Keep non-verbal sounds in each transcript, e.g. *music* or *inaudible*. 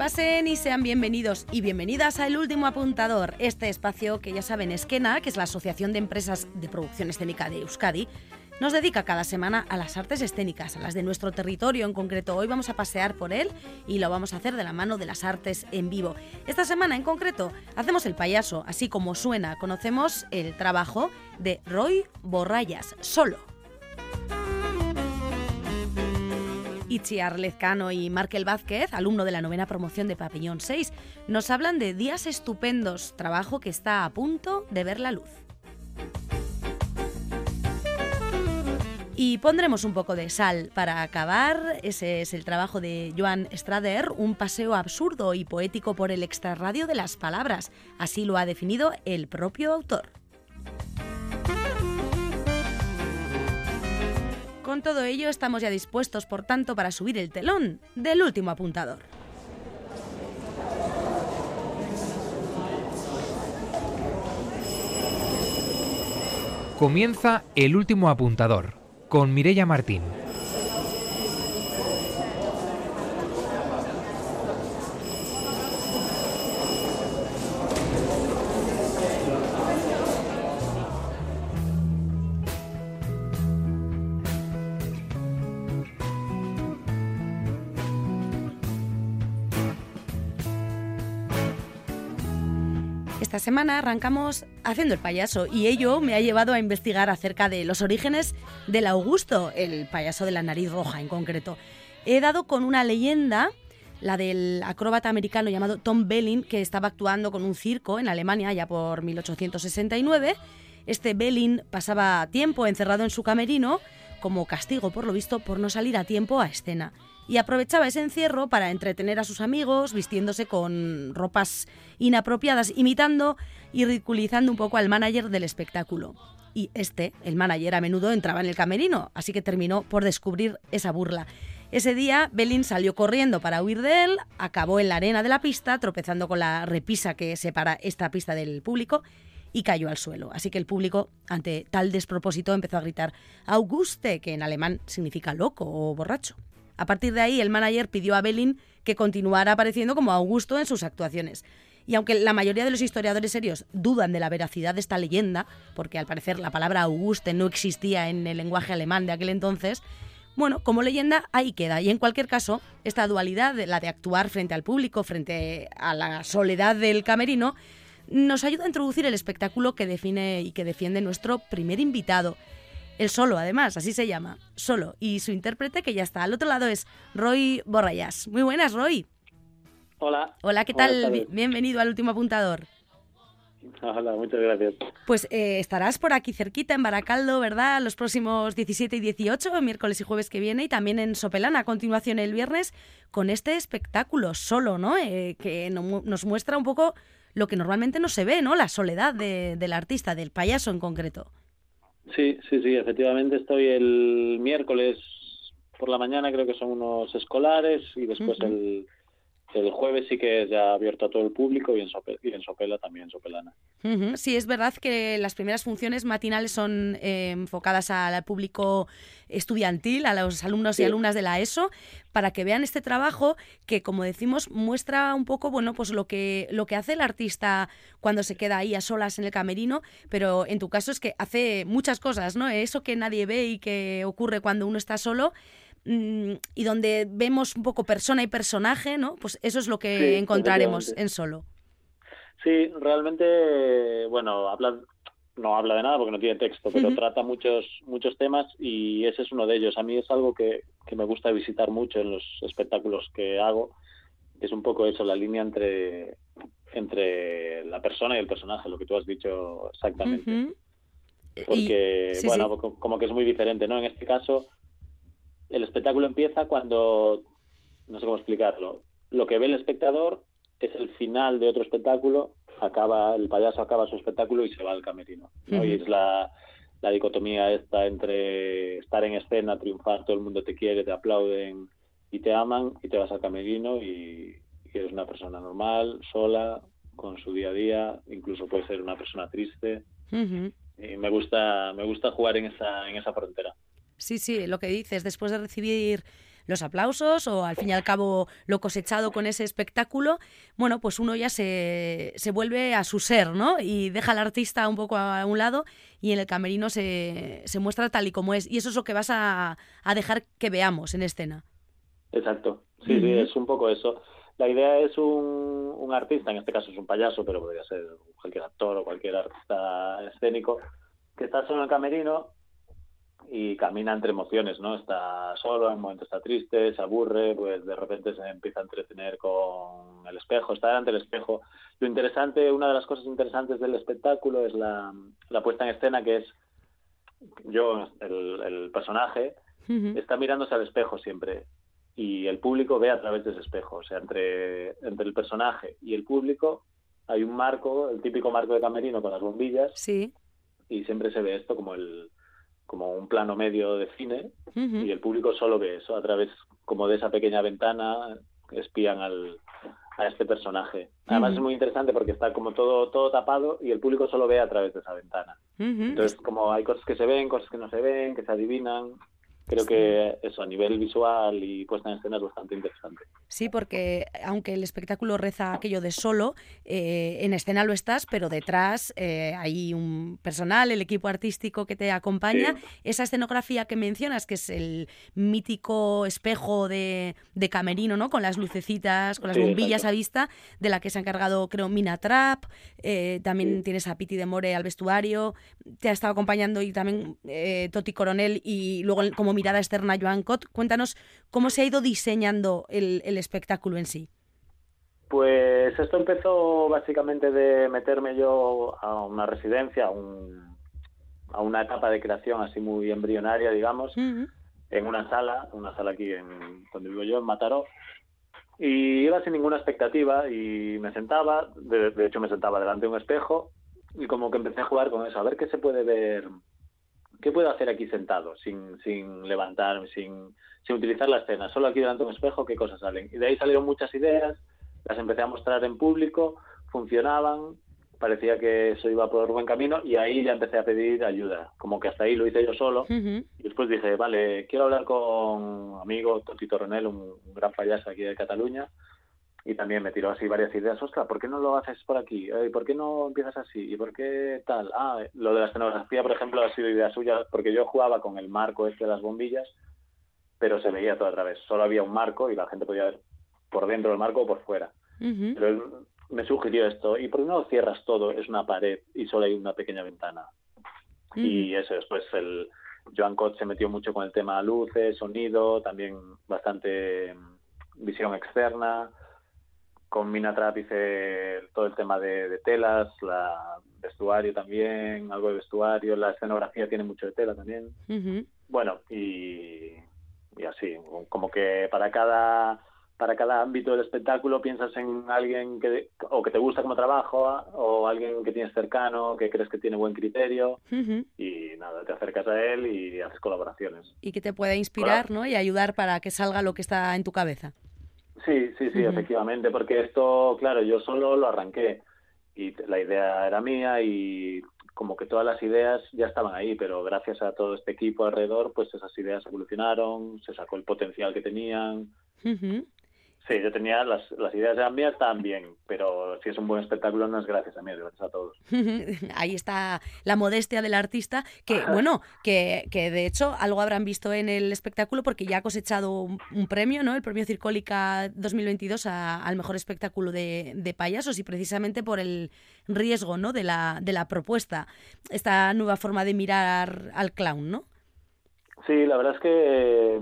Pasen y sean bienvenidos y bienvenidas a El Último Apuntador, este espacio que ya saben Esquena, que es la Asociación de Empresas de Producción Escénica de Euskadi, nos dedica cada semana a las artes escénicas, a las de nuestro territorio en concreto. Hoy vamos a pasear por él y lo vamos a hacer de la mano de las artes en vivo. Esta semana en concreto hacemos el payaso, así como suena. Conocemos el trabajo de Roy Borrayas, solo. Itziar Lezcano y Markel Vázquez, alumno de la novena promoción de Papillón 6, nos hablan de Días Estupendos, trabajo que está a punto de ver la luz. Y pondremos un poco de sal para acabar. Ese es el trabajo de Joan Strader, un paseo absurdo y poético por el extrarradio de las palabras. Así lo ha definido el propio autor. Con todo ello estamos ya dispuestos, por tanto, para subir el telón del último apuntador. Comienza el último apuntador con Mirella Martín. Esta semana arrancamos haciendo el payaso y ello me ha llevado a investigar acerca de los orígenes del Augusto, el payaso de la nariz roja en concreto. He dado con una leyenda, la del acróbata americano llamado Tom Belling, que estaba actuando con un circo en Alemania ya por 1869. Este Belling pasaba tiempo encerrado en su camerino como castigo, por lo visto, por no salir a tiempo a escena y aprovechaba ese encierro para entretener a sus amigos vistiéndose con ropas inapropiadas, imitando y ridiculizando un poco al manager del espectáculo. Y este, el manager, a menudo entraba en el camerino, así que terminó por descubrir esa burla. Ese día, Belin salió corriendo para huir de él, acabó en la arena de la pista, tropezando con la repisa que separa esta pista del público, y cayó al suelo. Así que el público, ante tal despropósito, empezó a gritar Auguste, que en alemán significa loco o borracho. A partir de ahí, el manager pidió a Belin que continuara apareciendo como Augusto en sus actuaciones. Y aunque la mayoría de los historiadores serios dudan de la veracidad de esta leyenda, porque al parecer la palabra Auguste no existía en el lenguaje alemán de aquel entonces, bueno, como leyenda ahí queda. Y en cualquier caso, esta dualidad, la de actuar frente al público, frente a la soledad del camerino, nos ayuda a introducir el espectáculo que define y que defiende nuestro primer invitado, el solo, además, así se llama, solo. Y su intérprete, que ya está al otro lado, es Roy Borrayas. Muy buenas, Roy. Hola. Hola, ¿qué tal? Bienvenido al último apuntador. Hola, muchas gracias. Pues eh, estarás por aquí cerquita, en Baracaldo, ¿verdad? Los próximos 17 y 18, miércoles y jueves que viene, y también en Sopelana, a continuación el viernes, con este espectáculo solo, ¿no? Eh, que nos muestra un poco lo que normalmente no se ve, ¿no? La soledad del artista, del payaso en concreto. Sí, sí, sí, efectivamente estoy el miércoles por la mañana, creo que son unos escolares, y después el el jueves sí que es ya abierto a todo el público y en, Sopela también, en Sopelana. Sí, es verdad que las primeras funciones matinales son eh, enfocadas al público estudiantil, a los alumnos y alumnas de la ESO, para que vean este trabajo que, como decimos, muestra un poco, bueno, pues lo que, lo que hace el artista cuando se queda ahí a solas en el camerino, pero en tu caso es que hace muchas cosas, ¿no? Eso que nadie ve y que ocurre cuando uno está solo Mm, y donde vemos un poco persona y personaje, ¿no? Pues eso es lo que encontraremos en solo. Sí, realmente, bueno, habla, no habla de nada porque no tiene texto, pero trata muchos muchos temas y ese es uno de ellos. A mí es algo que, que me gusta visitar mucho en los espectáculos que hago. Es un poco eso, la línea entre, entre la persona y el personaje, lo que tú has dicho exactamente. Porque, bueno, como que es muy diferente, ¿no? En este caso, el espectáculo empieza cuando, no sé cómo explicarlo, lo que ve el espectador es el final de otro espectáculo, acaba el payaso acaba su espectáculo y se va al camerino. Y es la, dicotomía esta entre estar en escena, triunfar, todo el mundo te quiere, te aplauden y te aman, y te vas al camerino y, eres una persona normal, sola, con su día a día, incluso puede ser una persona triste. Y me gusta, me gusta jugar en esa, en esa frontera. Sí, sí, lo que dices, después de recibir los aplausos o al fin y al cabo lo cosechado con ese espectáculo, bueno, pues uno ya se, se vuelve a su ser, ¿no? Y deja al artista un poco a un lado y en el camerino se, se muestra tal y como es. Y eso es lo que vas a, a dejar que veamos en escena. Exacto, sí, sí, es un poco eso. La idea es un, un, artista, en este caso es un payaso, pero podría ser cualquier actor o cualquier artista escénico, que está solo en el camerino y camina entre emociones, ¿no? Está solo, en un momento está triste, se aburre, pues de repente se empieza a entretener con el espejo, está delante del espejo. Lo interesante, una de las cosas interesantes del espectáculo es la, la puesta en escena, que es yo, el, el personaje, uh -huh. está mirándose al espejo siempre y el público ve a través de ese espejo. O sea, entre, entre el personaje y el público hay un marco, el típico marco de camerino con las bombillas. Sí. Y siempre se ve esto como el como un plano medio de cine uh -huh. y el público solo ve eso a través como de esa pequeña ventana espían al, a este personaje. Además uh -huh. es muy interesante porque está como todo todo tapado y el público solo ve a través de esa ventana. Uh -huh. Entonces como hay cosas que se ven, cosas que no se ven, que se adivinan, creo que eso a nivel visual y puesta en escena es bastante interesante. Sí, porque aunque el espectáculo reza aquello de solo, eh, en escena lo estás, pero detrás eh, hay un personal, el equipo artístico que te acompaña. Sí. Esa escenografía que mencionas, que es el mítico espejo de, de camerino, ¿no? Con las lucecitas, con las sí, bombillas exacto. a vista, de la que se ha encargado, creo, Mina Trap. Eh, también sí. tienes a Piti de More al vestuario. Te ha estado acompañando y también eh, Toti Coronel y luego como mirada externa Joan Cot. Cuéntanos cómo se ha ido diseñando el, el espectáculo en sí. Pues esto empezó básicamente de meterme yo a una residencia, a, un, a una etapa de creación así muy embrionaria, digamos, uh -huh. en una sala, una sala aquí en donde vivo yo, en Mataró. Y iba sin ninguna expectativa y me sentaba, de, de hecho me sentaba delante de un espejo y como que empecé a jugar con eso, a ver qué se puede ver ¿qué puedo hacer aquí sentado sin, sin levantarme, sin, sin utilizar la escena? Solo aquí delante de un espejo, ¿qué cosas salen? Y de ahí salieron muchas ideas, las empecé a mostrar en público, funcionaban, parecía que eso iba por buen camino y ahí ya empecé a pedir ayuda. Como que hasta ahí lo hice yo solo. Uh -huh. Y después dije, vale, quiero hablar con un amigo, Tito Ronel, un, un gran payaso aquí de Cataluña, y también me tiró así varias ideas, ostras, ¿por qué no lo haces por aquí? ¿Y por qué no empiezas así? ¿Y por qué tal? Ah, lo de la escenografía, por ejemplo, ha sido idea suya, porque yo jugaba con el marco este de las bombillas, pero se veía todo a través. Solo había un marco y la gente podía ver por dentro del marco o por fuera. Uh -huh. Pero él me sugirió esto, ¿y por qué no cierras todo? Es una pared y solo hay una pequeña ventana. Uh -huh. Y eso, después el Joan Cott se metió mucho con el tema luces, sonido, también bastante mm, visión externa con Minatrap hice todo el tema de, de, telas, la vestuario también, algo de vestuario, la escenografía tiene mucho de tela también. Uh -huh. Bueno, y, y, así, como que para cada para cada ámbito del espectáculo piensas en alguien que o que te gusta como trabajo o alguien que tienes cercano, que crees que tiene buen criterio uh -huh. y nada, te acercas a él y haces colaboraciones. Y que te pueda inspirar. ¿no? Y ayudar para que salga lo que está en tu cabeza. Sí, sí, sí, uh -huh. efectivamente, porque esto, claro, yo solo lo arranqué y la idea era mía y como que todas las ideas ya estaban ahí, pero gracias a todo este equipo alrededor, pues esas ideas evolucionaron, se sacó el potencial que tenían. Uh -huh. Sí, yo tenía las, las ideas eran mías también, pero si es un buen espectáculo no es gracias a mí, es gracias a todos. *laughs* Ahí está la modestia del artista, que bueno, que, que, de hecho algo habrán visto en el espectáculo porque ya ha cosechado un, un premio, ¿no? El premio Circólica 2022 a, al mejor espectáculo de, de, payasos y precisamente por el riesgo, ¿no? De la, de la propuesta, esta nueva forma de mirar al clown, ¿no? Sí, la verdad es que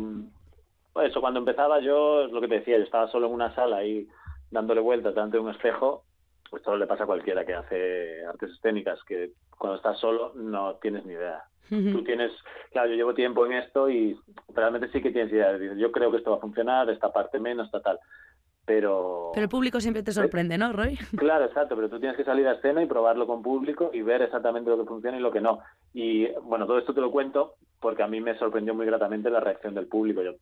eso, cuando empezaba yo, es lo que te decía, yo estaba solo en una sala ahí dándole vueltas delante de un espejo, pues todo le pasa a cualquiera que hace artes escénicas, que cuando estás solo no tienes ni idea. Uh -huh. Tú tienes, claro, yo llevo tiempo en esto y realmente sí que tienes idea. Yo creo que esto va a funcionar, esta parte menos, esta tal. Pero... Pero el público siempre te sorprende, ¿no, Roy? *laughs* Claro, exacto, pero tú tienes que salir a escena y probarlo con público y ver exactamente lo que funciona y lo que no. Y bueno, todo esto te lo cuento porque a mí me sorprendió muy gratamente la reacción del público. Yo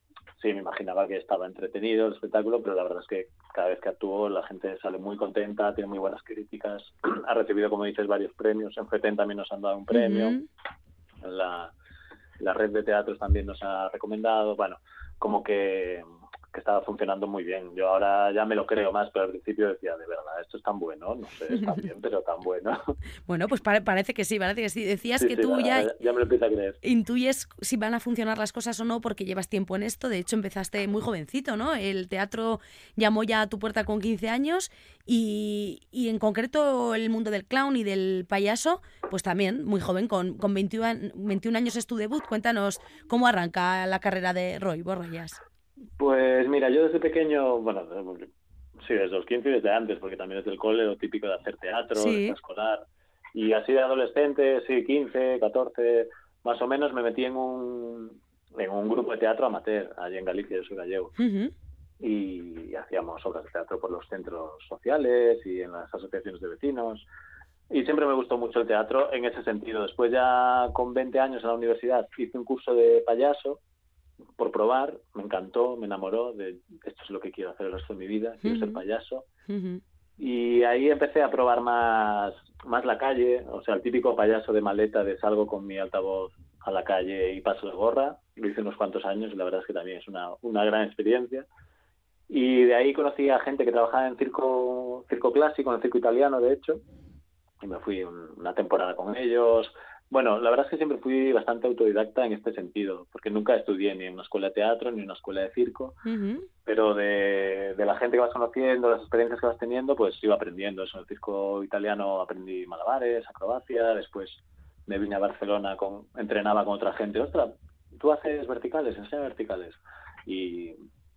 sí me imaginaba que estaba entretenido el espectáculo, pero la verdad es que cada vez que actúo la gente sale muy contenta, tiene muy buenas críticas, *clears throat* ha recibido, como dices, varios premios. En FETEN también nos han dado un premio, uh -huh. la, la red de teatros también nos ha recomendado. Bueno, como que que estaba funcionando muy bien. Yo ahora ya me lo creo más, pero al principio decía, de verdad, esto es tan bueno, no sé, está *laughs* bien, pero tan bueno. *laughs* Bueno, pues parece que sí, parece que sí. Decías que tú ya, ya me lo empiezo a creer. intuyes si van a funcionar las cosas o no porque llevas tiempo en esto. De hecho, empezaste muy jovencito, ¿no? El teatro llamó ya a tu puerta con 15 años y, y en concreto el mundo del clown y del payaso, pues también muy joven, con, con 21, 21 años es tu debut. Cuéntanos cómo arranca la carrera de Roy Borrellas. Pues mira, yo desde pequeño, bueno, sí, desde los 15 y desde antes, porque también es el cole lo típico de hacer teatro, escolar. Y así de adolescente, sí, 15, 14, más o menos me metí en un, en un grupo de teatro amateur, allí en Galicia, yo soy gallego. Y hacíamos obras de teatro por los centros sociales y en las asociaciones de vecinos. Y siempre me gustó mucho el teatro en ese sentido. Después ya con 20 años en la universidad hice un curso de payaso por probar, me encantó, me enamoró de esto es lo que quiero hacer el resto de mi vida, quiero ser payaso. Y ahí empecé a probar más, más la calle, o sea, el típico payaso de maleta de salgo con mi altavoz a la calle y paso de gorra. Lo hice unos cuantos años y la verdad es que también es una, una gran experiencia. Y de ahí conocí a gente que trabajaba en circo, circo clásico, en el circo italiano, de hecho. Y me fui una temporada con ellos, bueno, la verdad es que siempre fui bastante autodidacta en este sentido, porque nunca estudié ni en una escuela de teatro ni en una escuela de circo, pero de, la gente que vas conociendo, las experiencias que vas teniendo, pues iba aprendiendo. Eso, en el circo italiano aprendí malabares, acrobacia, después me vine a Barcelona, con, entrenaba con otra gente. Ostras, tú haces verticales, enseña verticales. Y,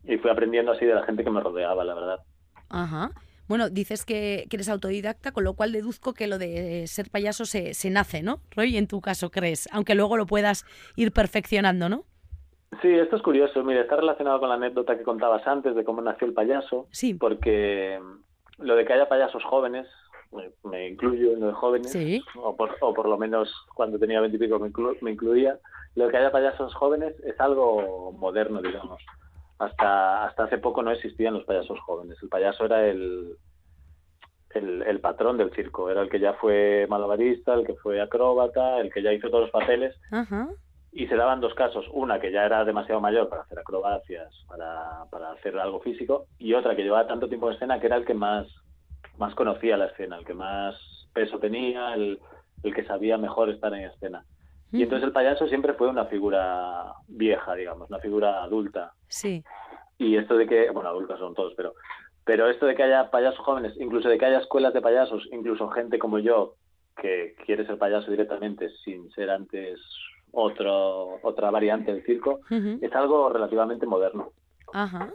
y fui aprendiendo así de la gente que me rodeaba, la verdad. Ajá. Bueno, dices que, eres autodidacta, con lo cual deduzco que lo de ser payaso se, se nace, ¿no? Roy, en tu caso crees, aunque luego lo puedas ir perfeccionando, ¿no? Sí, esto es curioso. Mira, está relacionado con la anécdota que contabas antes de cómo nació el payaso. Sí. Porque lo de que haya payasos jóvenes, me, incluyo en lo de jóvenes, o, por, o por lo menos cuando tenía veintipico me, me incluía, lo de que haya payasos jóvenes es algo moderno, digamos hasta, hasta hace poco no existían los payasos jóvenes. El payaso era el, el, patrón del circo, era el que ya fue malabarista, el que fue acróbata, el que ya hizo todos los papeles. Y se daban dos casos, una que ya era demasiado mayor para hacer acrobacias, para, para hacer algo físico, y otra que llevaba tanto tiempo en escena que era el que más, más conocía la escena, el que más peso tenía, el, el que sabía mejor estar en escena. Y entonces el payaso siempre fue una figura vieja, digamos, una figura adulta. Sí. Y esto de que, bueno, adultos son todos, pero, pero esto de que haya payasos jóvenes, incluso de que haya escuelas de payasos, incluso gente como yo que quiere ser payaso directamente sin ser antes otro, otra variante del circo, es algo relativamente moderno. Ajá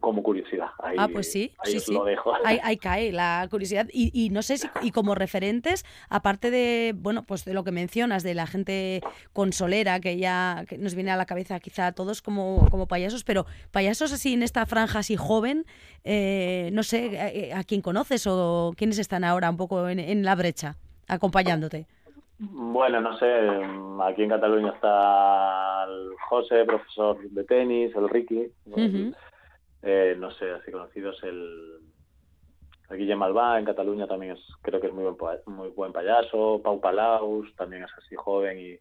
como curiosidad. Ahí, ah, pues sí, ahí sí, lo dejo. *laughs* Ahí, cae la curiosidad. Y, y, no sé si, y como referentes, aparte de, bueno, pues de lo que mencionas, de la gente consolera, que ya nos viene a la cabeza quizá a todos como, como payasos, pero payasos así en esta franja así joven, eh, no sé a, a, quién conoces o quiénes están ahora un poco en, en la brecha acompañándote. Bueno, no sé, aquí en Cataluña está el José, profesor de tenis, el Ricky, eh, no sé, así conocidos el, el Guillem Albá en Cataluña también es, creo que es muy buen, muy buen payaso, Pau Palaus también es así joven y,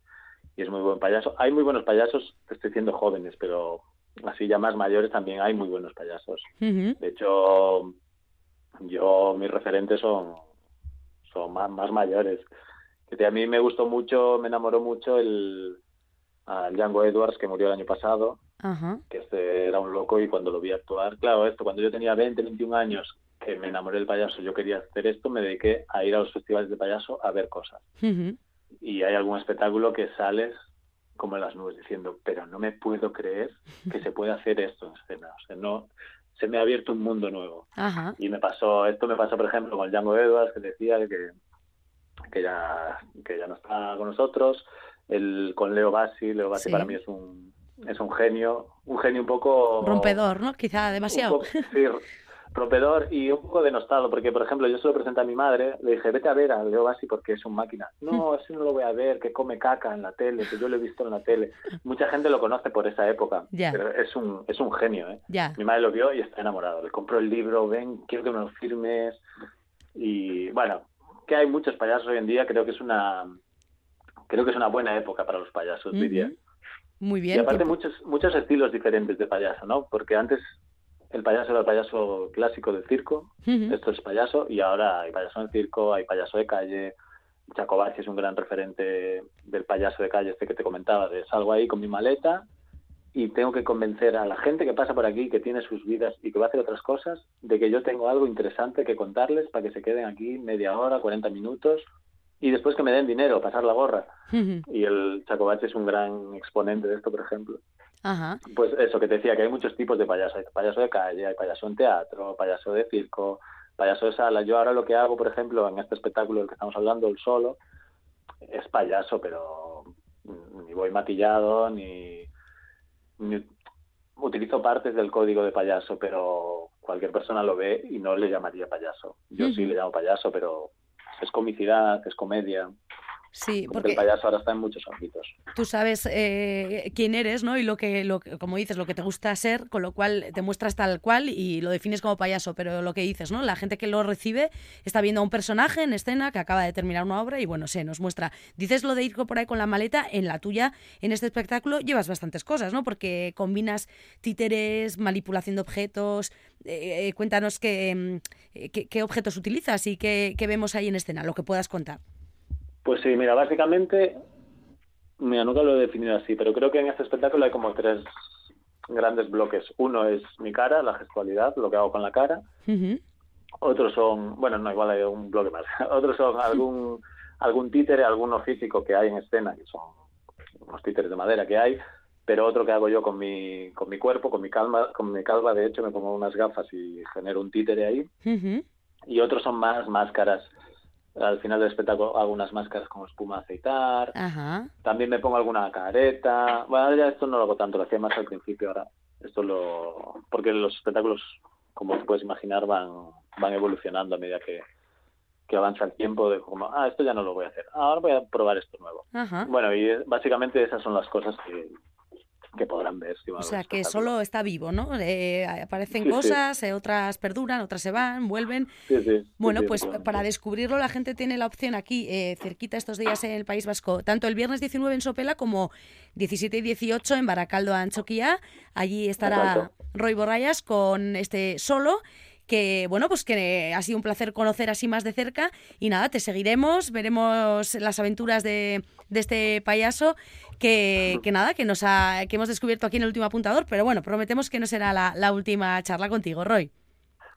es muy buen payaso. Hay muy buenos payasos, te estoy diciendo jóvenes, pero así ya más mayores también hay muy buenos payasos. De hecho, yo mis referentes son, son más, más mayores. Que a mí me gustó mucho, me enamoró mucho el, al Django Edwards que murió el año pasado, que este era un loco y cuando lo vi actuar, claro, esto cuando yo tenía 20, 21 años, que me enamoré del payaso, yo quería hacer esto, me dediqué a ir a los festivales de payaso a ver cosas. Y hay algún espectáculo que sales como en las nubes diciendo, pero no me puedo creer que se puede hacer esto en escena, o sea, no, se me ha abierto un mundo nuevo. Y me pasó, esto me pasó por ejemplo con Django Edwards, que decía que, que ya, que ya no está con nosotros, el con Leo Bassi. Leo Bassi para mí es un, es un genio, un genio un poco... Rompedor, ¿no? Quizá demasiado. sí, *laughs* rompedor y un poco denostado, porque por ejemplo yo se lo presenté a mi madre, le dije, vete a ver a Leo Bassi porque es un máquina. No, *laughs* ese no lo voy a ver, que come caca en la tele, que yo lo he visto en la tele. Mucha gente lo conoce por esa época, pero es un, es un genio, ¿eh? Mi madre lo vio y está enamorado. Le compró el libro, ven, quiero que me lo firmes. Y bueno, que hay muchos payasos hoy en día, creo que es una creo que es una buena época para los payasos, diría. Muy bien. Y aparte muchos, muchos estilos diferentes de payaso, ¿no? Porque antes el payaso era el payaso clásico del circo, esto es payaso, y ahora hay payaso en circo, hay payaso de calle, Chacobacci es un gran referente del payaso de calle este que te comentaba, de salgo ahí con mi maleta y tengo que convencer a la gente que pasa por aquí, que tiene sus vidas y que va a hacer otras cosas, de que yo tengo algo interesante que contarles para que se queden aquí media hora, 40 minutos y después que me den dinero, pasar la gorra. Y el Chacobache es un gran exponente de esto, por ejemplo. Pues eso que te decía, que hay muchos tipos de payaso. Hay payaso de calle, hay payaso en teatro, payaso de circo, payaso de sala. Yo ahora lo que hago, por ejemplo, en este espectáculo del que estamos hablando, el solo, es payaso, pero ni voy matillado, ni, utilizo partes del código de payaso, pero cualquier persona lo ve y no le llamaría payaso. Yo sí le llamo payaso, pero es comicidad, es comedia. Sí, porque, el payaso ahora está en muchos ámbitos. Tú sabes eh, quién eres, ¿no? Y lo que, lo, como dices, lo que te gusta ser, con lo cual te muestras tal cual y lo defines como payaso. Pero lo que dices, ¿no? La gente que lo recibe está viendo a un personaje en escena que acaba de terminar una obra y bueno, se nos muestra. Dices lo de ir por ahí con la maleta, en la tuya, en este espectáculo, llevas bastantes cosas, ¿no? Porque combinas títeres, manipulación de objetos. Eh, eh, cuéntanos qué, qué, objetos utilizas y qué, qué vemos ahí en escena, lo que puedas contar. Pues sí, mira, básicamente, mira, nunca lo he definido así, pero creo que en este espectáculo hay como tres grandes bloques. Uno es mi cara, la gestualidad, lo que hago con la cara. Otros son, bueno, no, igual hay un bloque más. *laughs* Otros son algún, algún títere, alguno físico que hay en escena, que son unos títeres de madera que hay, pero otro que hago yo con mi, con mi cuerpo, con mi calma, con mi calva, de hecho me pongo unas gafas y genero un títere ahí. Y otros son más máscaras al final del espectáculo hago unas máscaras con espuma a aceitar. También me pongo alguna careta. Bueno, ya esto no lo hago tanto, lo hacía más al principio ahora. Esto lo. Porque los espectáculos, como te puedes imaginar, van, van evolucionando a medida que, que avanza el tiempo. De como, ah, esto ya no lo voy a hacer. ahora voy a probar esto nuevo. Bueno, y básicamente esas son las cosas que, que podrán ver. o sea, que solo está vivo, ¿no? Eh, aparecen cosas, eh, otras perduran, otras se van, vuelven. bueno, pues para descubrirlo la gente tiene la opción aquí, eh, cerquita estos días en el País Vasco, tanto el viernes 19 en Sopela como 17 y 18 en Baracaldo, Anchoquia. Allí estará Roy Borrayas con este solo que bueno, pues que ha sido un placer conocer así más de cerca y nada, te seguiremos, veremos las aventuras de, de este payaso que, que, nada, que nos ha, que hemos descubierto aquí en el último apuntador, pero bueno, prometemos que no será la, la última charla contigo, Roy.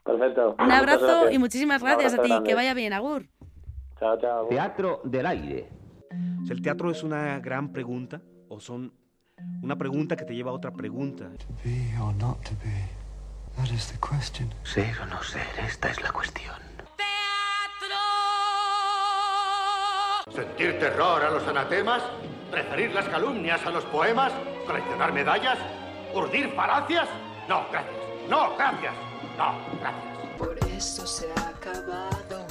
Perfecto. Un abrazo y muchísimas gracias a ti, que vaya bien, Agur. Chao, chao. Teatro del aire. ¿El teatro es una gran pregunta o son una pregunta que te lleva a otra pregunta? Ser o no ser, esta es la cuestión. ¡Teatro! ¿Sentir terror a los anatemas? ¿Preferir las calumnias a los poemas? ¿Coleccionar medallas? ¿Urdir falacias? No, gracias. No, gracias. No, gracias. Por eso se ha acabado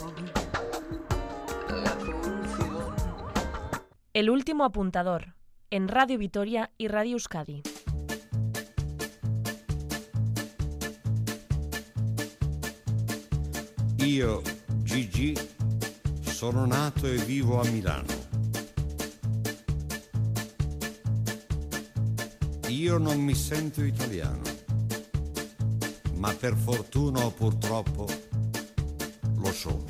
la función. El último apuntador en Radio Vitoria y Radio Euskadi. Io, Gigi, sono nato e vivo a Milano. Io non mi sento italiano, ma per fortuna o purtroppo lo sono.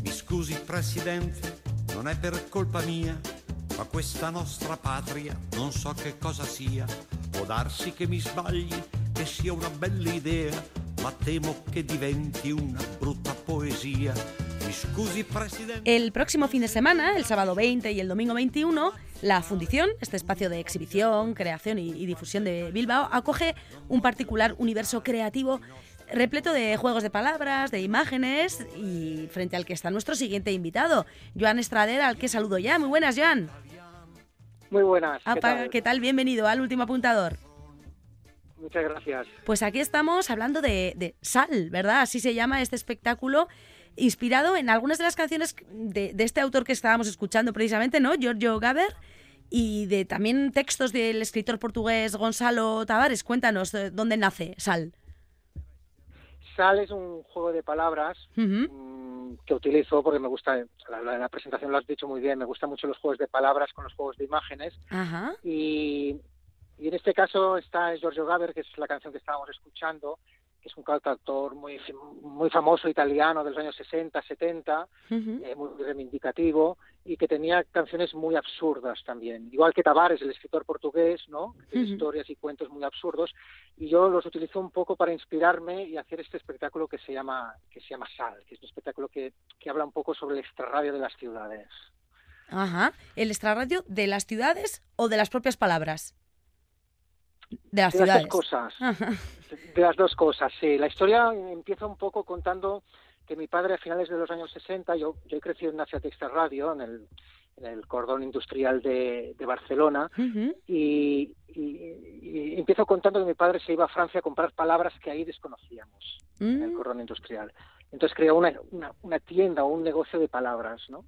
Mi scusi Presidente, non è per colpa mia questa nostra patria non so che cosa sia. Può darsi che mi sbagli, che sia una bella idea, ma temo che diventi una brutta poesía. El próximo fin de semana, el sábado 20 y el domingo 21, la Fundición, este espacio de exhibición, creación y, difusión de Bilbao, acoge un particular universo creativo repleto de juegos de palabras, de imágenes y frente al que está nuestro siguiente invitado, Joan Estrader, al que saludo ya. Muy buenas, Joan. Muy buenas. ¿qué, tal? Bienvenido al último apuntador. Muchas gracias. Pues aquí estamos hablando de, Sal, ¿verdad? Así se llama este espectáculo, inspirado en algunas de las canciones de, este autor que estábamos escuchando precisamente, ¿no? Giorgio Gaber, y de también textos del escritor portugués Gonzalo Tavares. Cuéntanos, ¿dónde nace Sal? Sal es un juego de palabras que utilizo porque me gusta, la, la- presentación lo has dicho muy bien, me gustan mucho los juegos de palabras con los juegos de imágenes Ajá. y, y en este caso está Giorgio Gaber, que es la canción que estábamos escuchando, que es un cantautor muy, muy famoso italiano de los años 60, 70, Ujú. eh, muy reivindicativo y que tenía canciones muy absurdas también. Igual que Tavares, el escritor portugués, ¿no? Que tiene Ujú. historias y cuentos muy absurdos y yo los utilizo un poco para inspirarme y hacer este espectáculo que se llama que se llama Sal, que es un espectáculo que, que habla un poco sobre el extrarradio de las ciudades. Ajá. ¿El extrarradio de las ciudades o de las propias palabras? De las de las ciudades. dos cosas. De las dos cosas, sí. La historia empieza un poco contando que mi padre a finales de los años 60, yo, yo he crecido en Texta Radio, en el, en el cordón industrial de, de Barcelona, y, y- y empiezo contando que mi padre se iba a Francia a comprar palabras que ahí desconocíamos en el Mm, cordón industrial. Entonces creó una, una, una tienda o un negocio de palabras, ¿no?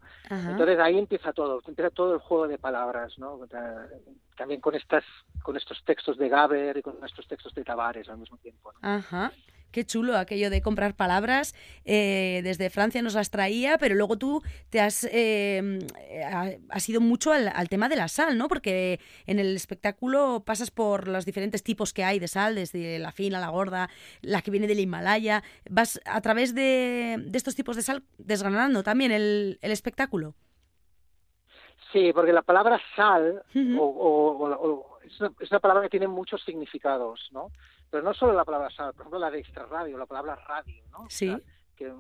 Entonces ahí empieza todo, empieza todo el juego de palabras, ¿no? También con estas, con estos textos de Gaber y con estos textos de Tavares al mismo tiempo. ¿no? Qué chulo aquello de comprar palabras. eh, desde Francia nos las traía, pero luego tú te has, eh, ha- has ido mucho al, al tema de la sal, ¿no? Porque en el espectáculo pasas por los diferentes tipos que hay de sal, desde la fina, la gorda, la que viene del Himalaya. Vas a través de, de estos tipos de sal desgranando también el, el espectáculo. Sí, porque la palabra sal o- o- o- es, una, es una palabra que tiene muchos significados, ¿no? Pero no solo la palabra sal, por ejemplo la de extrarradio, la palabra radio, ¿no? O Sí. sea, que,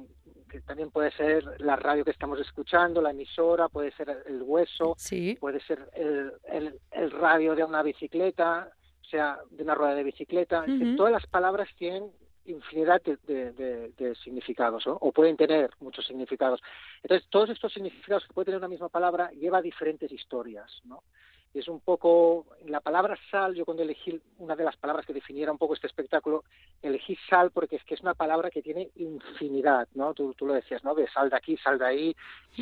que también puede ser la radio que estamos escuchando, la emisora, puede ser el hueso, Sí. puede ser el, el, el radio de una bicicleta, o sea, de una rueda de bicicleta. Que Ujú. todas las palabras tienen infinidad de, de- de- de significados, ¿no? o pueden tener muchos significados. Entonces, todos estos significados que puede tener una misma palabra lleva diferentes historias, ¿no? Y es un poco, la palabra sal, yo cuando elegí una de las palabras que definiera un poco este espectáculo, elegí sal porque es que es una palabra que tiene infinidad, ¿no? Tú, tú lo decías, ¿no? De sal de aquí, sal de ahí,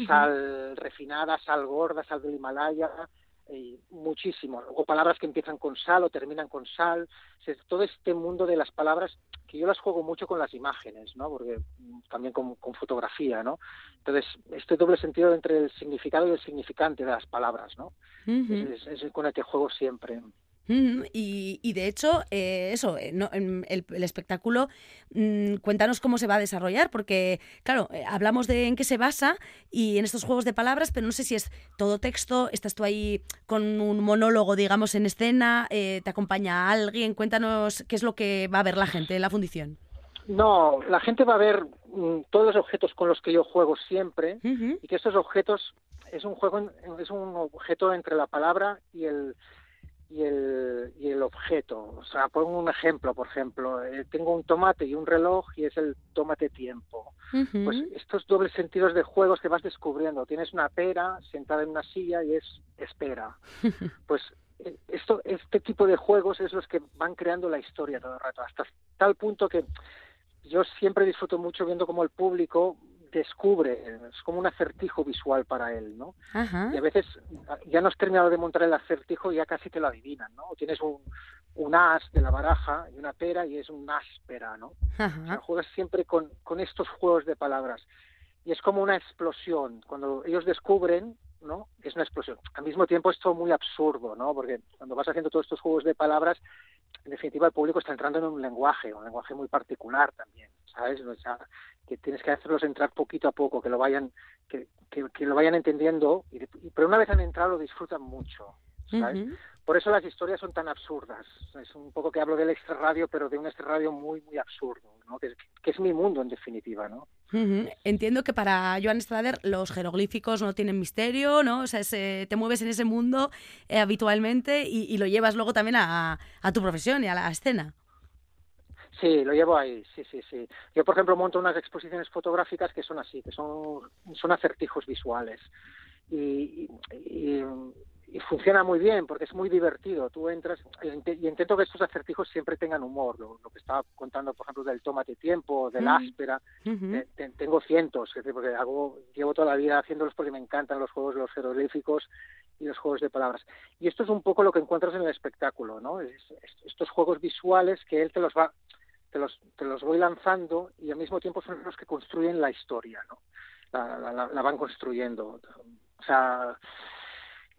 sal refinada, sal gorda, sal del Himalaya, y muchísimo. O palabras que empiezan con sal o terminan con sal. Todo este mundo de las palabras, que yo las juego mucho con las imágenes, ¿no? Porque mm, también con, con fotografía, ¿no? Entonces, este doble sentido entre el significado y el significante de las palabras, ¿no? Es, es con el que juego siempre. Y, y de hecho, eh, eso, eh, no, en el, el espectáculo, mm, cuéntanos cómo se va a desarrollar, porque, claro, eh, hablamos de en qué se basa y en estos juegos de palabras, pero no sé si es todo texto, estás tú ahí con un monólogo, digamos, en escena, eh, te acompaña alguien, cuéntanos qué es lo que va a ver la gente en la fundición. No, la gente va a ver mm, todos los objetos con los que yo juego siempre y que estos objetos es un juego es un objeto entre la palabra y el y el y el objeto. O sea pongo un ejemplo por ejemplo eh, tengo un tomate y un reloj y es el tomate tiempo. Pues estos dobles sentidos de juegos que vas descubriendo tienes una pera sentada en una silla y es espera. *laughs* Pues eh, esto este tipo de juegos es los que van creando la historia todo el rato hasta tal punto que yo siempre disfruto mucho viendo cómo el público descubre, es como un acertijo visual para él, ¿no? Ajá. Y a veces ya no has terminado de montar el acertijo y ya casi te lo adivinan, ¿no? Tienes un, un as de la baraja y una pera y es un áspera, ¿no? O sea, Ajá. juegas siempre con, con estos juegos de palabras. Y es como una explosión. Cuando ellos descubren, ¿no? Es una explosión. Al mismo tiempo es todo muy absurdo, ¿no? Porque cuando vas haciendo todos estos juegos de palabras, en definitiva el público está entrando en un lenguaje, un lenguaje muy particular también, ¿sabes? O sea, que tienes que hacerlos entrar poquito a poco, que lo vayan, que, que, que lo vayan entendiendo, y- pero una vez han entrado lo disfrutan mucho, Por eso las historias son tan absurdas. Es un poco que hablo del extrarradio, pero de un extrarradio muy, muy absurdo, ¿no? Que, es- que es mi mundo, en definitiva, ¿no? Entiendo que para Joan Strader los jeroglíficos no tienen misterio, ¿no? O sea, es, eh, te mueves en ese mundo eh, habitualmente y, y lo llevas luego también a, a tu profesión y a la escena. Sí, lo llevo ahí, sí, sí, sí. Yo, por ejemplo, monto unas exposiciones fotográficas que son así, que son, son acertijos visuales. Y, y, y funciona muy bien porque es muy divertido. Tú entras y int- y intento que estos acertijos siempre tengan humor. Lo, lo que estaba contando, por ejemplo, del tomate tiempo, del Mm. áspera. Eh, te- tengo cientos, es decir, porque hago, llevo toda la vida haciéndolos porque me encantan los juegos de los jeroglíficos y los juegos de palabras. Y esto es un poco lo que encuentras en el espectáculo, ¿no? Es- es- estos juegos visuales que él te los va te los, te los voy lanzando y al mismo tiempo son los que construyen la historia, ¿no? La, la- la- la van construyendo. O sea,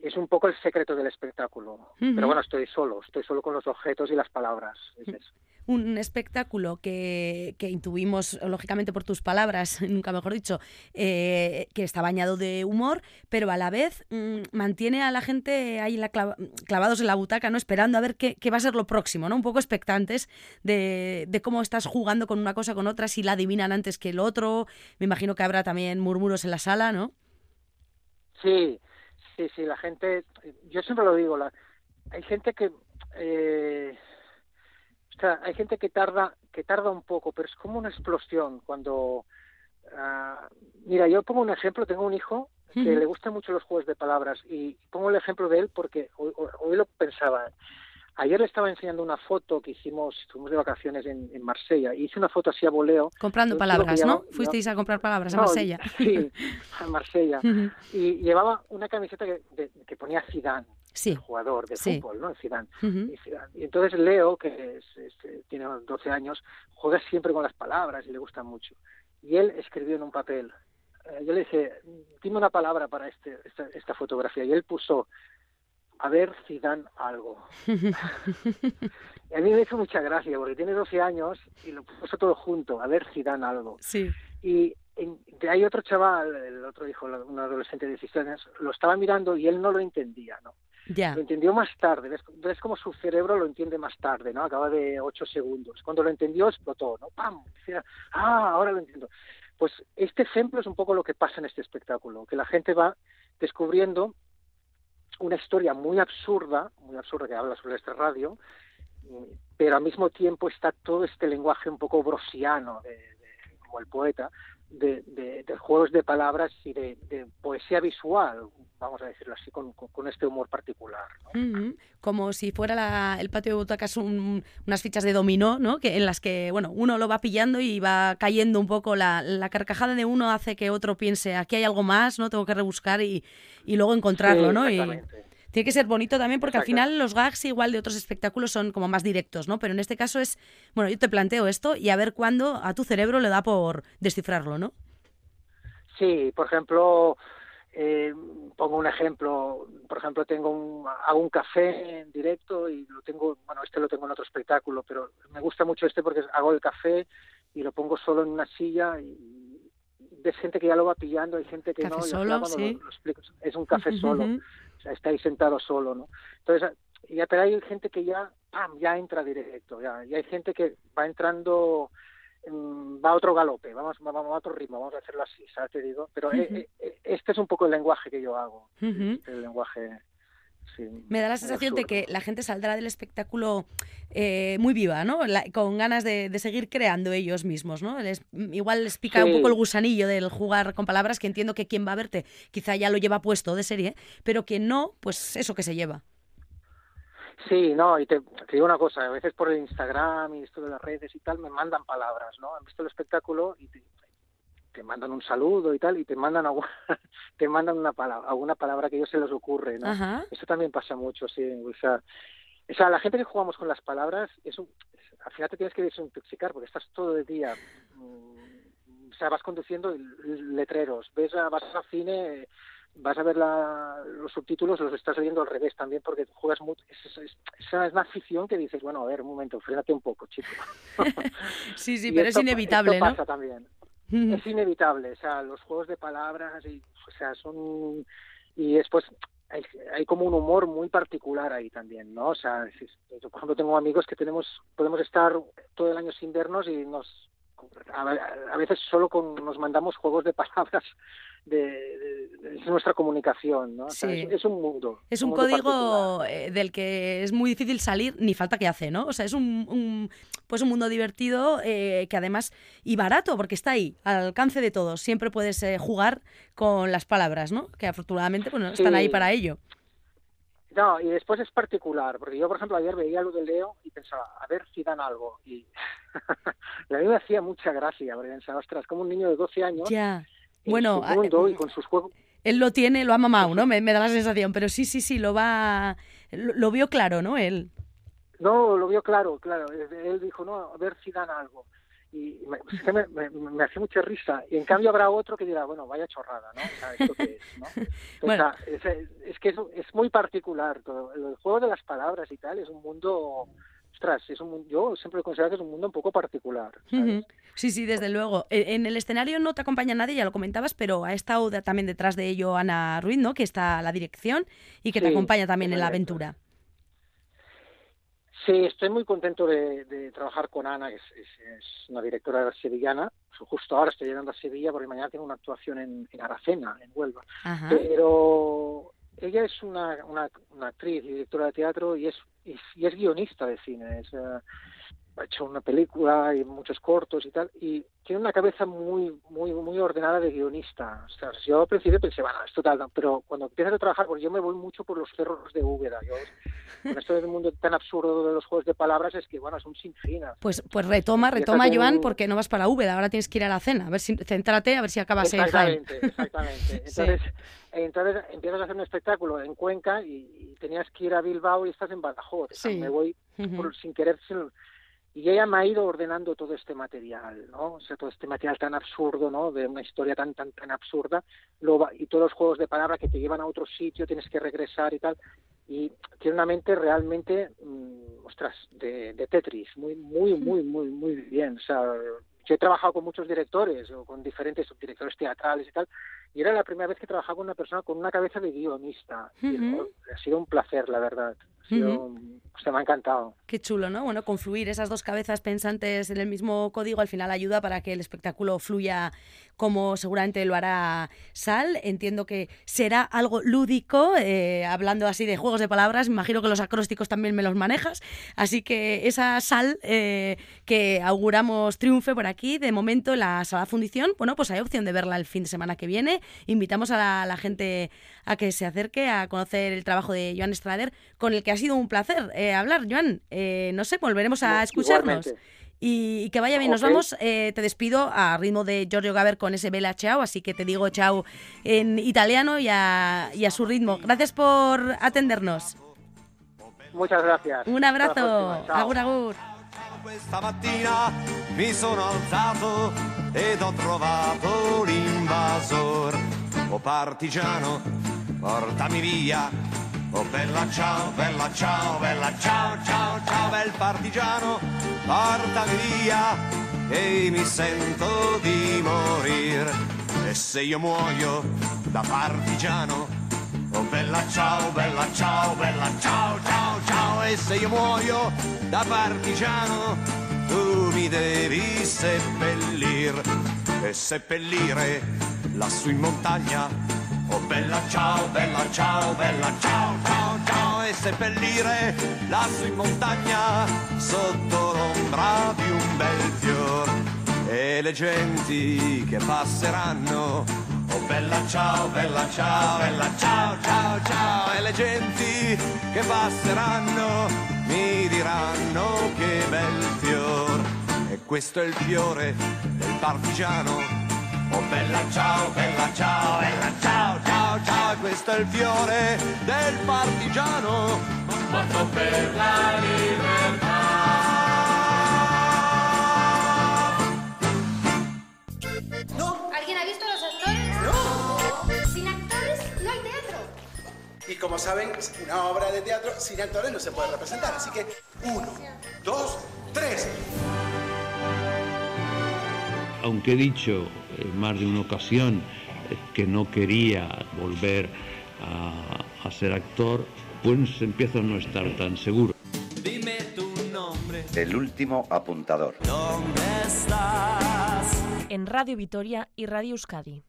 es un poco el secreto del espectáculo. Pero bueno, estoy solo, estoy solo con los objetos y las palabras. es eso. un espectáculo que, que intuimos, lógicamente por tus palabras, *laughs* nunca mejor dicho, eh, que está bañado de humor, pero a la vez mm, mantiene a la gente ahí la clava- clavados en la butaca, ¿no? Esperando a ver qué, qué va a ser lo próximo, ¿no? Un poco expectantes de, de cómo estás jugando con una cosa con otra, si la adivinan antes que el otro. Me imagino que habrá también murmuros en la sala, ¿no? Sí, sí, sí, la gente, yo siempre lo digo, la, hay gente que, eh, o sea, hay gente que tarda, que tarda un poco, pero es como una explosión cuando, ah, mira, yo pongo un ejemplo, tengo un hijo que le gustan mucho los juegos de palabras y pongo el ejemplo de él porque hoy, hoy- hoy lo pensaba. Ayer le estaba enseñando una foto que hicimos, estuvimos de vacaciones en, en Marsella, y hice una foto así a voleo. Comprando palabras, ¿no? llevaba- Fuisteis a comprar palabras a No, Marsella. Sí, a Marsella. Y llevaba una camiseta que, de- que ponía Zidane, Sí. el jugador de Sí. fútbol, ¿no? Zidane. Y, Zidane. Y entonces Leo, que es- es, eh, tiene 12 años, juega siempre con las palabras y le gusta mucho. Y él escribió en un papel. eh, yo le dije, dime una palabra para este, esta, esta fotografía. Y él puso, a ver, Zidane algo. *laughs* Y a mí me hizo mucha gracia, porque tiene 12 años y lo puso todo junto, a ver, Zidane algo. Sí. Y en- ahí otro chaval, el otro hijo, un adolescente de 16 años, lo estaba mirando y él no lo entendía, ¿no? Ya. Lo entendió más tarde, ves, ves cómo su cerebro lo entiende más tarde, ¿no? Acaba de 8 segundos. Cuando lo entendió, explotó, ¿no? ¡Pam! Decía, ah, ahora lo entiendo. Pues este ejemplo es un poco lo que pasa en este espectáculo, que la gente va descubriendo una historia muy absurda, muy absurda que habla sobre esta radio, pero al mismo tiempo está todo este lenguaje un poco brosiano, de, de- como el poeta, de, de- de juegos de palabras y de, de poesía visual, vamos a decirlo así, con, con- con este humor particular. ¿no? Como si fuera la- el patio de butacas un- unas fichas de dominó, ¿no? Que, en las que, bueno, uno lo va pillando y va cayendo un poco. La, la carcajada de uno hace que otro piense, aquí hay algo más, ¿no? Tengo que rebuscar y, y luego encontrarlo, Sí, ¿no? Y. tiene que ser bonito también porque Exacto. al final los gags igual de otros espectáculos son como más directos, ¿no? Pero en este caso es, bueno, yo te planteo esto y a ver cuándo a tu cerebro le da por descifrarlo, ¿no? Sí, por ejemplo, eh, pongo un ejemplo, por ejemplo, tengo un, hago un café en directo y lo tengo, bueno, este lo tengo en otro espectáculo, pero me gusta mucho este porque hago el café y lo pongo solo en una silla y ves gente que ya lo va pillando, hay gente que no, solo, sí. lo, lo explico, es un café solo, Ujú. o sea, está ahí sentado solo, ¿no? Entonces, ya, pero hay gente que ya, pam, ya entra directo, ya, y hay gente que va entrando, mm, va a otro galope, vamos, vamos a otro ritmo, vamos a hacerlo así, ¿sabes? Te digo, pero eh, Ujú. eh, este es un poco el lenguaje que yo hago, el lenguaje, sí. Me da la sensación de que la gente saldrá del espectáculo eh, muy viva, ¿no? La- con ganas de, de seguir creando ellos mismos, ¿no? Les- igual les pica un poco el gusanillo del jugar con palabras, que entiendo que quien va a verte quizá ya lo lleva puesto de serie, pero quien no, pues eso que se lleva. Sí, no, y te, te digo una cosa, a veces por el Instagram y esto de las redes y tal, me mandan palabras, ¿no? Han visto el espectáculo y te, te mandan un saludo y tal, y te mandan alguna, *laughs* te mandan una palabra, alguna palabra que a ellos se les ocurre, ¿no? Ajá. Eso también pasa mucho, sí. O sea, o sea, la gente que jugamos con las palabras, es un, al final te tienes que desintoxicar porque estás todo el día, mm, o sea, vas conduciendo letreros, ves a, vas al cine, vas a ver la, los subtítulos, los estás leyendo al revés también porque juegas mucho. Es, es, es, es una afición que dices, bueno, a ver, un momento, frénate un poco, chico. *laughs* Sí, sí, *laughs* pero esto- es inevitable, esto ¿no? pasa también. *laughs* Es inevitable, o sea, los juegos de palabras, y, o sea, son... Y después hay, hay como un humor muy particular ahí también, ¿no? O sea, yo, por ejemplo, tengo amigos que tenemos, podemos estar todo el año sin vernos y nos... A, veces solo con, nos mandamos juegos de palabras de, de- de- es nuestra comunicación, ¿no? O sea, es, es un mundo. Es un mundo código eh, del que es muy difícil salir, ni falta que hace, ¿no? O sea, es un, un- pues un mundo divertido eh, que además, y barato, porque está ahí, al alcance de todos. Siempre puedes eh, jugar con las palabras, ¿no? Que afortunadamente bueno, están ahí para ello. No, y después es particular, porque yo, por ejemplo, ayer veía lo de Leo y pensaba, a ver si dan algo. Y, *laughs* y a mí me hacía mucha gracia, porque pensaba, ostras, como un niño de 12 años Ya. en Bueno, su mundo ah, y con sus juegos. él lo tiene, lo ha mamado, ¿no? Me, me da la sensación, pero sí, sí, sí, lo va... Lo, lo vio claro, ¿no? Él. No, lo vio claro, claro. Él dijo, no, a ver si dan algo. Y me, me, me, me hacía mucha risa. Y en cambio habrá otro que dirá, bueno, vaya chorrada, ¿no? O sea, ¿esto qué es, no? *laughs* O Bueno. sea, es, es que es, es muy particular todo. El juego de las palabras y tal es un mundo... Ostras, es un, yo siempre he considerado que es un mundo un poco particular. Sí, sí, desde luego. E- En el escenario no te acompaña nadie, ya lo comentabas, pero ha estado también detrás de ello Ana Ruiz, ¿no? Que está a la dirección y que te acompaña también en la aventura. Sí, estoy muy contento de, de trabajar con Ana, que es, es- es una directora sevillana. Justo ahora estoy llegando a Sevilla porque mañana tengo una actuación en, en Aracena, en Huelva. Ajá. Pero ella es una, una, una actriz y directora de teatro y es, y es, y es guionista de cine. Es, eh, ha hecho una película y muchos cortos y tal, y tiene una cabeza muy muy muy ordenada de guionista. O sea, yo al principio pensé, bueno, esto tal, pero cuando empiezas a trabajar, porque yo me voy mucho por los cerros de Úbeda. Yo, con esto del mundo tan absurdo de los juegos de palabras es que, bueno, es un sinfín. Pues, pues retoma, retoma, con- Joan, porque no vas para Úbeda, ahora tienes que ir a la cena. A ver si, céntrate, a ver si acabas en Jaén. Exactamente, exactamente. *laughs* Sí. Entonces, entonces empiezas a hacer un espectáculo en Cuenca y, y tenías que ir a Bilbao y estás en Badajoz. O sea, Sí. me voy por- sin querer. sin- y ella me ha ido ordenando todo este material, ¿no? O sea, todo este material tan absurdo, ¿no? De una historia tan, tan, tan absurda. Lo va- y todos los juegos de palabras que te llevan a otro sitio, tienes que regresar y tal. Y tiene una mente realmente, mm, ostras, de, de Tetris. Muy, muy, muy, muy, muy bien. O sea, yo he trabajado con muchos directores o con diferentes directores teatrales y tal, y era la primera vez que trabajaba con una persona con una cabeza de guionista. Ha sido un placer, la verdad. Ha sido- Ujú. o sea, me ha encantado. Qué chulo, ¿no? Bueno, confluir esas dos cabezas pensantes en el mismo código al final ayuda para que el espectáculo fluya como seguramente lo hará Sal. Entiendo que será algo lúdico, eh, hablando así de juegos de palabras. Imagino que los acrósticos también me los manejas. Así que esa Sal eh, que auguramos triunfe por aquí, de momento en la sala fundición, bueno, pues hay opción de verla el fin de semana que viene. Invitamos a la, la gente a que se acerque a conocer el trabajo de Joan Estrader, con el que ha sido un placer eh, hablar. Joan, eh, no sé, volveremos a No, escucharnos. Y, y que vaya bien, nos vamos. eh, te despido a ritmo de Giorgio Gaber con ese Bella Ciao, así que te digo chao en italiano y a, y a su ritmo. Gracias por atendernos. Muchas gracias. Un abrazo. Chao. Agur, agur. Questa mattina mi sono alzato ed ho trovato l'invasor. Oh partigiano, portami via. Oh bella ciao, bella ciao, bella ciao, ciao, ciao, bel partigiano, portami via. E mi sento di morir. E se io muoio da partigiano, Oh bella ciao, bella ciao, bella ciao, ciao, ciao. E se io muoio da partigiano Tu mi devi seppellir. E seppellire lassù in montagna. Oh bella ciao, bella ciao, bella ciao, ciao, ciao. E seppellire lassù in montagna Sotto l'ombra di un bel fior. E le genti che passeranno Oh bella ciao, bella ciao, bella ciao, ciao, ciao. E le genti che passeranno mi diranno che bel fior. E questo è il fiore del partigiano. Oh bella ciao, bella ciao, bella ciao, ciao, ciao. Questo è il fiore del partigiano. Morto per la ¿Alguien Y como saben, una obra de teatro sin actores no se puede representar. Así que, uno, dos, tres. aunque he dicho en más de una ocasión eh, que no quería volver a, a ser actor, pues empiezo a no estar tan seguro. Dime tu nombre, El último apuntador. ¿dónde estás? En Radio Vitoria y Radio Euskadi.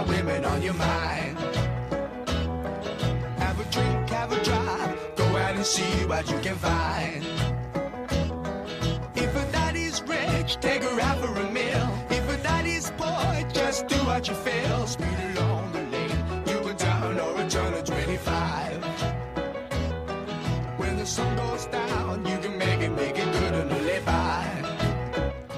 Got women on your mind. Have a drink, have a drive, go out and see what you can find. If a daddy's rich, Take her out for a meal. If a daddy's poor, just do what you feel. Speed along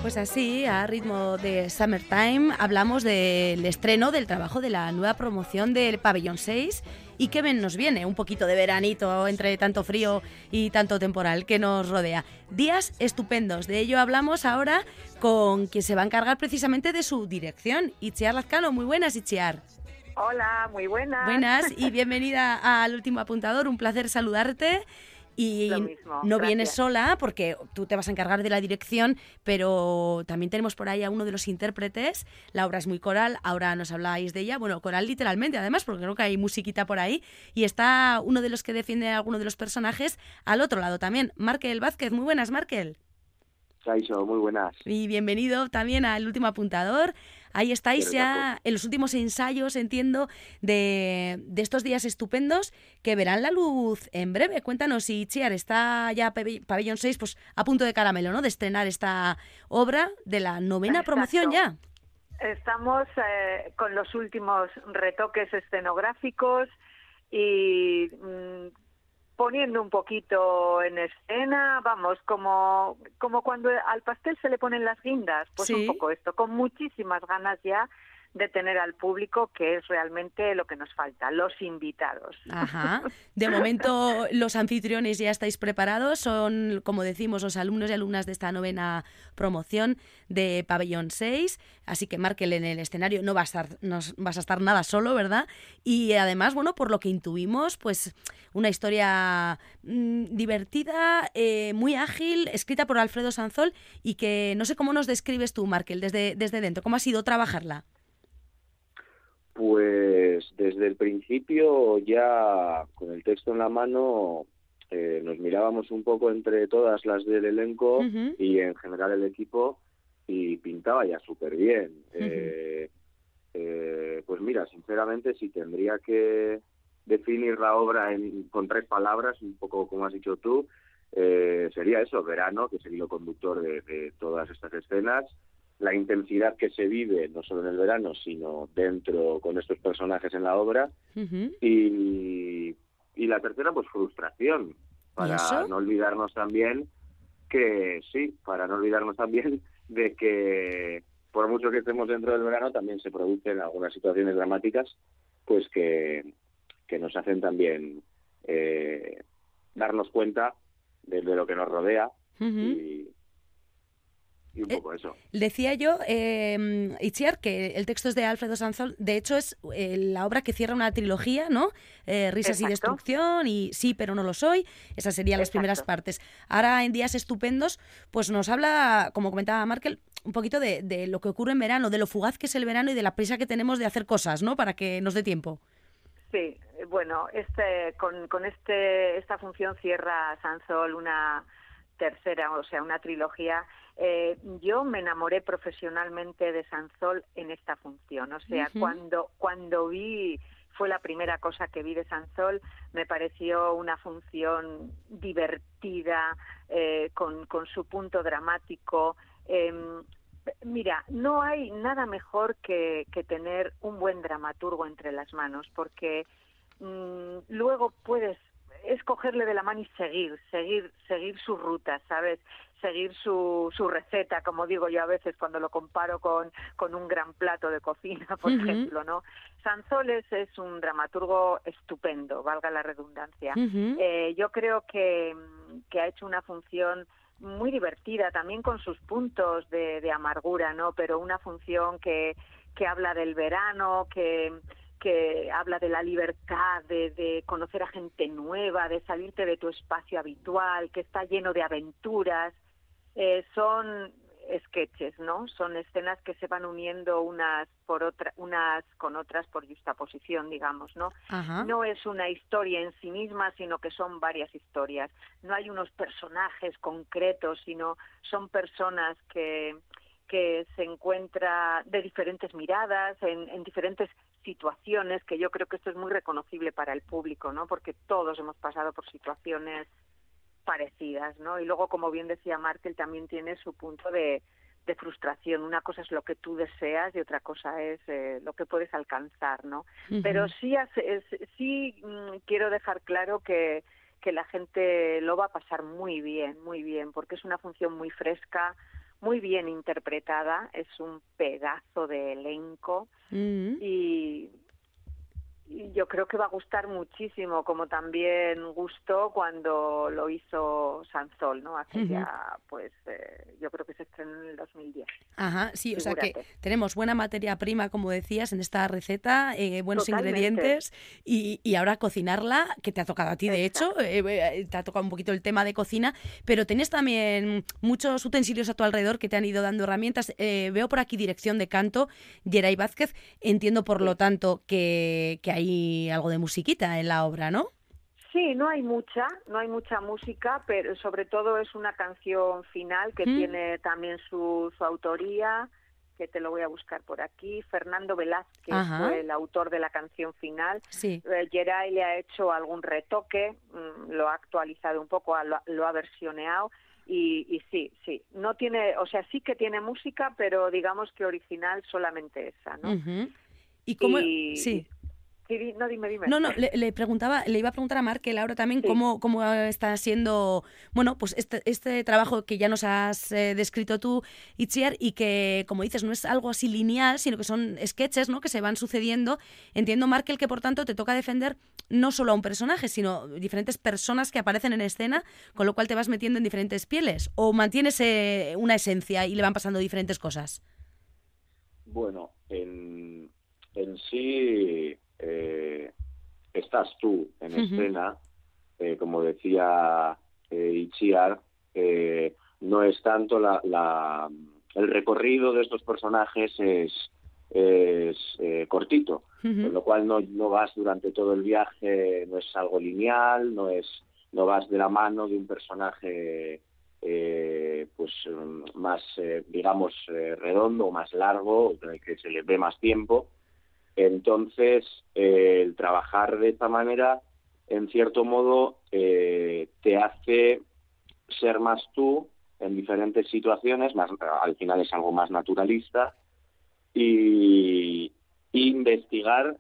Pues así, a ritmo de Summertime, hablamos del estreno del trabajo de la nueva promoción del Pabellón 6 y qué bien nos viene, un poquito de veranito entre tanto frío y tanto temporal que nos rodea. Días estupendos, de ello hablamos ahora con quien se va a encargar precisamente de su dirección, Itziar Lazcano. Muy buenas, Itziar. Hola, muy buenas. Buenas y *laughs* bienvenida al último apuntador, un placer saludarte. Y Lo mismo, no vienes sola porque tú te vas a encargar de la dirección, pero también tenemos por ahí a uno de los intérpretes. La obra es muy coral, ahora nos habláis de ella. Bueno, coral literalmente, además, porque creo que hay musiquita por ahí. Y está uno de los que defiende a alguno de los personajes al otro lado también. Markel Vázquez, muy buenas, Markel. Saiso, muy buenas. Y bienvenido también al último apuntador. Ahí estáis ya en los últimos ensayos, entiendo, de, de estos días estupendos que verán la luz en breve. Cuéntanos si Chiar está ya Pabellón 6 pues, a punto de caramelo, ¿no? De estrenar esta obra de la novena Exacto. promoción ya. Estamos eh, con los últimos retoques escenográficos y mm, poniendo un poquito en escena, vamos, como, como cuando al pastel se le ponen las guindas, pues Sí. un poco esto, con muchísimas ganas ya de tener al público, que es realmente lo que nos falta, los invitados. Ajá. *laughs* De momento los anfitriones ya estáis preparados, son, como decimos, los alumnos y alumnas de esta novena promoción de Pabellón 6, así que Markel en el escenario no, va a estar, no vas a estar nada solo, ¿verdad? Y además, bueno, por lo que intuimos, pues una historia mm, divertida, eh, muy ágil, escrita por Alfredo Sanzol y que no sé cómo nos describes tú, Markel, desde, desde dentro, ¿cómo ha sido trabajarla? Pues desde el principio ya con el texto en la mano eh, nos mirábamos un poco entre todas las del elenco y en general el equipo y pintaba ya súper bien. Eh, eh, pues mira, sinceramente si tendría que definir la obra en- con tres palabras, un poco como has dicho tú, eh, sería eso, verano, que es el hilo conductor de, de todas estas escenas, la intensidad que se vive no solo en el verano, sino dentro con estos personajes en la obra, y, y la tercera, pues frustración, para no olvidarnos también que, sí, para no olvidarnos también *laughs* de que por mucho que estemos dentro del verano, también se producen algunas situaciones dramáticas, pues que, que nos hacen también eh, darnos cuenta de, de lo que nos rodea y, y un poco eso. Decía yo, eh, Itziar, que el texto es de Alfredo Sanzol. De hecho, es eh, la obra que cierra una trilogía, ¿no? Eh, Risas y destrucción y Sí, pero no lo soy. Esas serían las primeras partes. Ahora, en Días Estupendos, pues nos habla, como comentaba Markel, un poquito de, de lo que ocurre en verano, de lo fugaz que es el verano y de la prisa que tenemos de hacer cosas, ¿no? Para que nos dé tiempo. Sí, eh, bueno, este, con, con este, esta función cierra Sansol una tercera, o sea, una trilogía. Eh, yo me enamoré profesionalmente de Sansol en esta función. O sea, cuando, cuando vi, fue la primera cosa que vi de Sansol, me pareció una función divertida, eh, con, con su punto dramático. Em, Mira, no hay nada mejor que, que tener un buen dramaturgo entre las manos, porque mm, luego puedes escogerle de la mano y seguir, seguir, seguir su ruta, ¿sabes? Seguir su, su receta, como digo yo a veces cuando lo comparo con, con un gran plato de cocina, *laughs* por ejemplo, ¿no? Sanzoles es un dramaturgo estupendo, valga la redundancia. Eh, yo creo que, que ha hecho una función muy divertida, también con sus puntos de, de amargura, ¿no? Pero una función que, que habla del verano, que, que habla de la libertad, de, de conocer a gente nueva, de salirte de tu espacio habitual, que está lleno de aventuras. Eh, son sketches, ¿no? Son escenas que se van uniendo unas por otra, unas con otras por justaposición, digamos, ¿no? Ajá. No es una historia en sí misma, sino que son varias historias. No hay unos personajes concretos, sino son personas que que se encuentra de diferentes miradas, en, en diferentes situaciones, que yo creo que esto es muy reconocible para el público, ¿no? Porque todos hemos pasado por situaciones parecidas, ¿no? Y luego, como bien decía Markel, también tiene su punto de, de frustración. Una cosa es lo que tú deseas y otra cosa es eh, lo que puedes alcanzar, ¿no? Pero sí, hace- sí mm, quiero dejar claro que, que la gente lo va a pasar muy bien, muy bien, porque es una función muy fresca, muy bien interpretada, es un pedazo de elenco Mm. y, y yo creo que va a gustar muchísimo, como también gustó cuando lo hizo Sansol, ¿no? Hace Ujú. ya, pues, eh, yo creo que se estrenó en el 2010. Ajá, sí, o sea que Figúrate. tenemos buena materia prima, como decías, en esta receta, eh, buenos Totalmente. ingredientes y, y ahora cocinarla, que te ha tocado a ti, de hecho, eh, eh, te ha tocado un poquito el tema de cocina, pero tienes también muchos utensilios a tu alrededor que te han ido dando herramientas. Eh, veo por aquí dirección de canto, Geray Vázquez, entiendo por lo tanto que, que hay algo de musiquita en la obra, ¿no? Sí, no hay mucha, no hay mucha música, pero sobre todo es una canción final que Mm. tiene también su, su autoría, que te lo voy a buscar por aquí. Fernando Velázquez Ajá. fue el autor de la canción final. Sí. Eh, Geray le ha hecho algún retoque, mm, lo ha actualizado un poco, lo, ha- lo ha versioneado y, y sí, sí, no tiene, o sea, sí que tiene música, pero digamos que original solamente esa, ¿no? Ujú. ¿Y cómo? Y- sí. Sí, no, dime, dime. No, no, le, le preguntaba, le iba a preguntar a Markel ahora también cómo, cómo está siendo, bueno, pues este, este trabajo que ya nos has eh, descrito tú, Itziar, y que, como dices, no es algo así lineal, sino que son sketches, ¿no?, que se van sucediendo. Entiendo, Markel, que por tanto te toca defender no solo a un personaje, sino diferentes personas que aparecen en escena, con lo cual te vas metiendo en diferentes pieles, o mantienes eh, una esencia y le van pasando diferentes cosas. Bueno, en, en sí eh, estás tú en escena, eh, como decía eh, Itziar, eh, no es tanto la, la- el recorrido de estos personajes es, es eh, cortito, con lo cual no, no vas durante todo el viaje, no es algo lineal, no es no vas de la mano de un personaje eh, pues mm, más eh, digamos eh, redondo o más largo que se le ve más tiempo entonces eh, el trabajar de esta manera en cierto modo eh, te hace ser más tú en diferentes situaciones más al final es algo más naturalista y investigar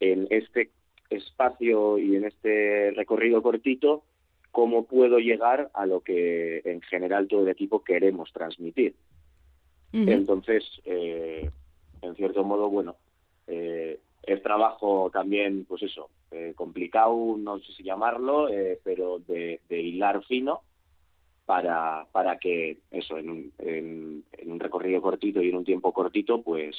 en este espacio y en este recorrido cortito cómo puedo llegar a lo que en general todo el equipo queremos transmitir. Entonces, eh, en cierto modo, bueno, eh, es trabajo también, pues eso, eh, complicado, no sé si llamarlo, eh, pero de, hilar fino para, para que eso, en un, en un recorrido cortito y en un tiempo cortito, pues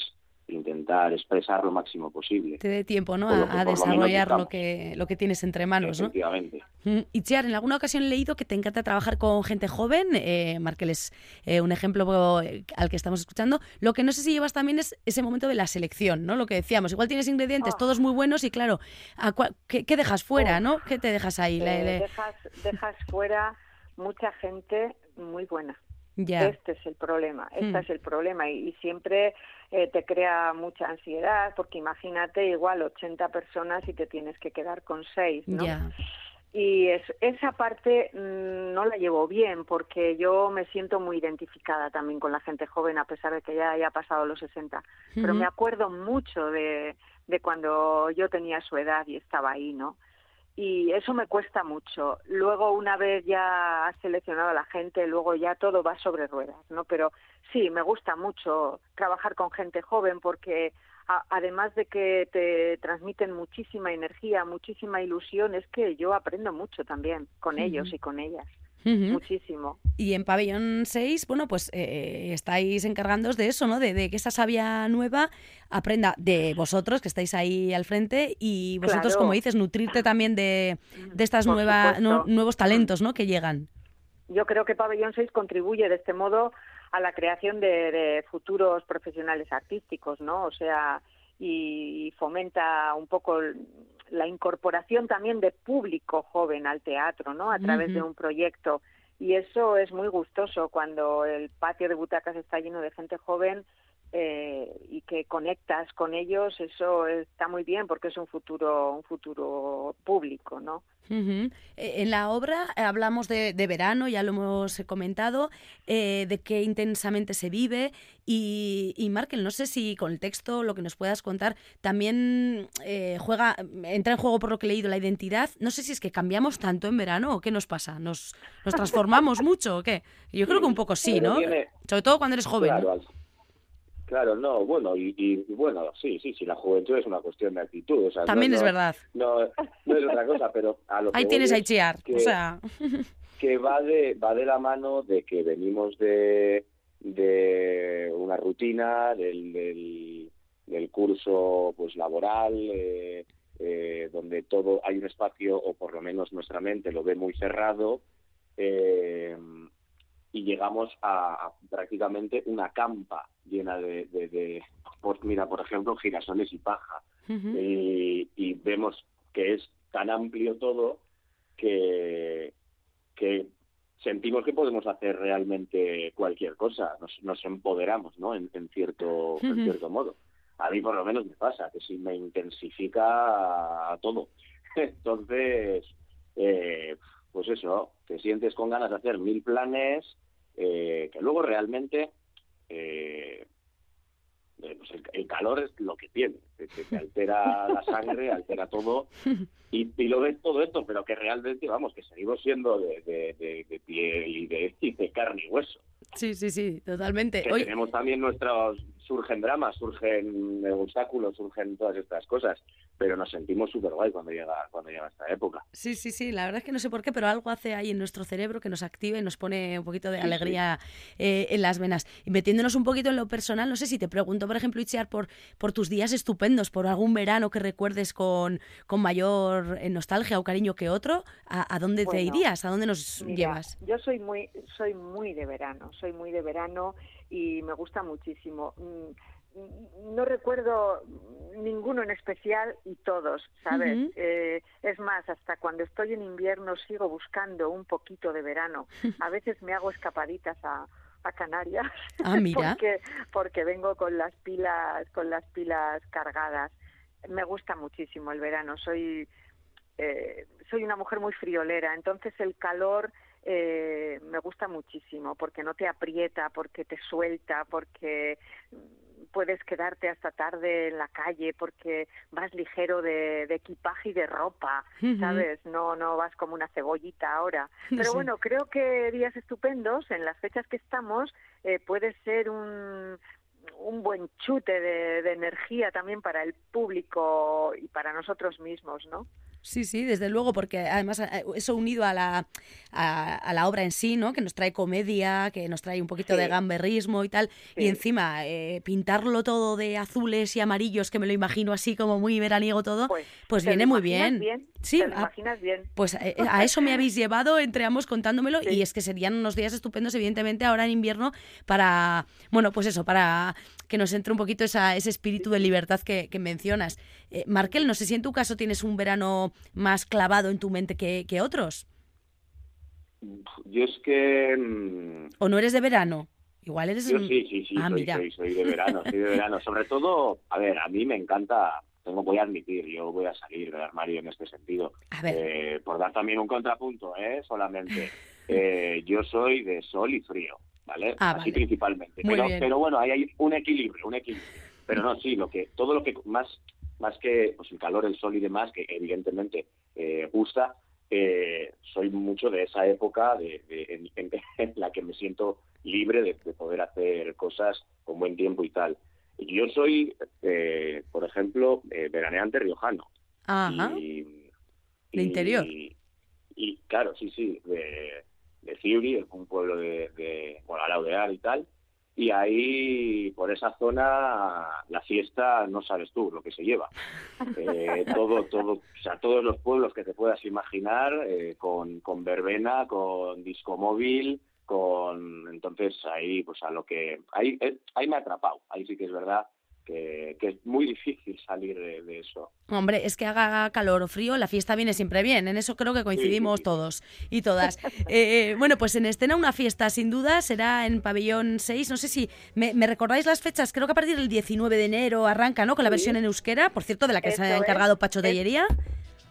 intentar expresar lo máximo posible. Te dé tiempo, ¿no?, a, lo desarrollar lo que, lo que tienes entre manos, ¿no? Efectivamente. Mm, Itziar, en alguna ocasión he leído que te encanta trabajar con gente joven, eh, Markel es eh, un ejemplo eh, al que estamos escuchando. Lo que no sé si llevas también es ese momento de la selección, ¿no? Lo que decíamos, igual tienes ingredientes todos muy buenos y claro, ¿a qué, qué dejas fuera, no? ¿Qué te dejas ahí? Le- Eh, le- dejas, dejas fuera mucha gente muy buena. Ya. Este es el problema, este Mm. es el problema y, y siempre eh, te crea mucha ansiedad porque imagínate igual 80 personas y te tienes que quedar con 6, ¿no? Y es, esa parte mm, no la llevo bien porque yo me siento muy identificada también con la gente joven a pesar de que ya haya pasado los 60. Pero me acuerdo mucho de, de cuando yo tenía su edad y estaba ahí, ¿no? Y eso me cuesta mucho. Luego, una vez ya has seleccionado a la gente, luego ya todo va sobre ruedas, ¿no? Pero sí, me gusta mucho trabajar con gente joven porque a- además de que te transmiten muchísima energía, muchísima ilusión, es que yo aprendo mucho también con ellos y con ellas. Muchísimo. Y en Pabellón 6, bueno, pues eh, estáis encargándoos de eso, ¿no? De, de que esa savia nueva aprenda de vosotros, que estáis ahí al frente, y vosotros, Claro. como dices, nutrirte también de, de estas Por nueva, nuevos talentos, ¿no? Que llegan. Yo creo que Pabellón 6 contribuye de este modo a la creación de, de futuros profesionales artísticos, ¿no? O sea, y fomenta un poco la incorporación también de público joven al teatro, ¿no? A través de un proyecto. Y eso es muy gustoso cuando el patio de butacas está lleno de gente joven eh, y que conectas con ellos, eso está muy bien porque es un futuro, un futuro público, ¿no? Eh, En la obra hablamos de, de verano, ya lo hemos comentado, eh, de qué intensamente se vive y, y Markel, no sé si con el texto, lo que nos puedas contar, también eh, juega, entra en juego por lo que he leído la identidad. No sé si es que cambiamos tanto en verano o qué nos pasa, nos, nos transformamos *laughs* mucho o qué. Yo creo que un poco sí, ¿no? Sobre todo cuando eres joven. ¿no? Claro, al- claro, no, bueno, y, y, bueno, sí, sí, sí, la juventud es una cuestión de actitud. O sea, no- También es no- verdad. No, no es otra cosa, pero a lo que Ahí tienes a es que- o sea... *laughs* que va de va de la mano de que venimos de, de una rutina del, del, del curso pues laboral eh, eh, donde todo hay un espacio o por lo menos nuestra mente lo ve muy cerrado eh, y llegamos a, a prácticamente una campa llena de, de, de- pues mira por ejemplo girasoles y paja y, y vemos que es tan amplio todo que, que sentimos que podemos hacer realmente cualquier cosa, nos, nos empoderamos, ¿no? En, en cierto, en cierto modo. A mí por lo menos me pasa, que sí me intensifica todo. *laughs* Entonces, eh, pues eso, te sientes con ganas de hacer mil planes eh, que luego realmente eh, eh, pues el, el calor es lo que tiene, te, te- te altera la *laughs* sangre, altera todo y, y lo ves todo esto, pero que realmente, vamos, que seguimos siendo de, de- de- de piel y de, *laughs* y de carne y hueso. Sí, sí, sí, totalmente. Que tenemos también nuestros, surgen dramas, surgen obstáculos, surgen todas estas cosas, pero nos sentimos súper guay cuando llega, cuando llega esta época. Sí, sí, sí, la verdad es que no sé por qué, pero algo hace ahí en nuestro cerebro que nos activa y nos pone un poquito de Sí, sí. alegría eh, en las venas. Y metiéndonos un poquito en lo personal, no sé si te pregunto, por ejemplo, Itziar, por, por tus días estupendos, por algún verano que recuerdes con, con mayor eh, nostalgia o cariño que otro, ¿a, a dónde te irías? ¿A dónde nos Mira, llevas? Yo soy muy, soy muy de verano, soy muy de verano y me gusta muchísimo. No recuerdo ninguno en especial y todos, ¿sabes? Eh, es más, hasta cuando estoy en invierno sigo buscando un poquito de verano. A veces me hago escapaditas a, a Canarias Ah, mira. *laughs* porque porque vengo con las pilas con las pilas cargadas. Me gusta muchísimo el verano. Soy eh, soy una mujer muy friolera, entonces el calor eh, me gusta muchísimo porque no te aprieta, porque te suelta, porque puedes quedarte hasta tarde en la calle, porque vas ligero de, de equipaje y de ropa. ¿sabes? No, no vas como una cebollita ahora. *laughs* Pero Sí. bueno, creo que días estupendos, en las fechas que estamos, eh, puede ser un, un buen chute de, de energía también para el público y para nosotros mismos, ¿no? Sí, sí, desde luego, porque además eh, eso unido a la, a, a la obra en sí, ¿no? Que nos trae comedia, que nos trae un poquito de gamberrismo y tal. Y encima, eh, pintarlo todo de azules y amarillos, que me lo imagino así como muy veraniego todo, pues, ¿Te viene muy bien? Sí, ¿Te lo a- imaginas bien? pues eh, a eso me habéis llevado entre ambos contándomelo y es que serían unos días estupendos, evidentemente, ahora en invierno para, bueno, pues eso, para que nos entre un poquito esa, ese espíritu de libertad que, que mencionas. Eh, Markel, no sé si en tu caso tienes un verano más clavado en tu mente que, que otros, Yo es que... mm, o no eres de verano. Igual eres... Yo sí, sí, sí, Ah, soy, mira. soy, soy de verano, soy de verano. Sobre todo, a ver, a mí me encanta, tengo voy a admitir, yo voy a salir del armario en este sentido. Eh, por dar también un contrapunto, ¿eh? Solamente. *laughs* Eh, yo soy de sol y frío, ¿vale? Ah, Así vale. principalmente. Muy pero, bien. pero bueno, ahí hay un equilibrio, un equilibrio. Pero no, sí, lo que, todo lo que más, más que pues, el calor, el sol y demás, que evidentemente eh, gusta, eh, soy mucho de esa época de, de- en, en- *laughs* en la que me siento libre de, de poder hacer cosas con buen tiempo y tal. Yo soy, eh, por ejemplo, eh, veraneante riojano. Ajá. Y, De interior. Y, y, claro, sí, sí, de, de Ciuri, un pueblo de, de bueno, Alaudear y tal. Y ahí, por esa zona, la fiesta, no sabes tú lo que se lleva. *laughs* Eh, todo, todo, o sea, todos los pueblos que te puedas imaginar, eh, con, con verbena, con disco móvil, con, entonces ahí, pues a lo que, ahí, eh, ahí me ha atrapado, ahí sí que es verdad que, que es muy *laughs* difícil salir de, de eso. Hombre, es que haga calor o frío, la fiesta viene siempre bien. En eso creo que coincidimos Sí, todos y todas. *laughs* Eh, bueno, pues en escena una fiesta, sin duda, será en Pabellón 6. No sé si me, me recordáis las fechas. Creo que a partir del 19 de enero arranca, ¿no? Con la Sí. versión en euskera, por cierto, de la que se ha es. encargado Pacho Es- Tellería.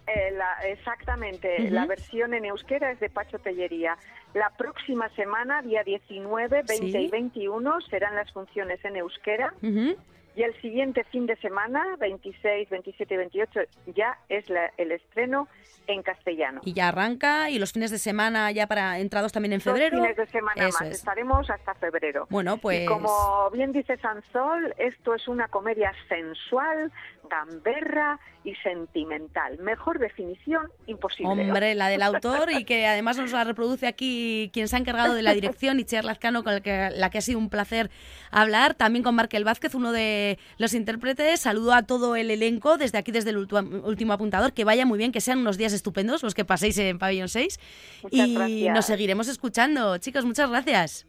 Eh, la- exactamente, Ujú. la versión en euskera es de Pacho Tellería. La próxima semana, día 19, 20 Sí. y 21, serán las funciones en euskera. Ujú. Y el siguiente fin de semana, 26, 27 y 28, ya es la- el estreno en castellano. Y ya arranca, y los fines de semana ya para entrados también en febrero. fines de semana Eso más, es. estaremos hasta febrero. Bueno, pues. Y como bien dice Sansol, esto es una comedia sensual, gamberra y sentimental. Mejor definición imposible. Hombre, la del autor y que además nos la reproduce aquí quien se ha encargado de la dirección, Itziar Lazcano, con el que, la que ha sido un placer hablar. También con Markel Vázquez, uno de los intérpretes. Saludo a todo el elenco desde aquí, desde el último apuntador. Que vaya muy bien, que sean unos días estupendos los que paséis en Pabellón 6. Muchas y gracias. nos seguiremos escuchando. Chicos, muchas gracias.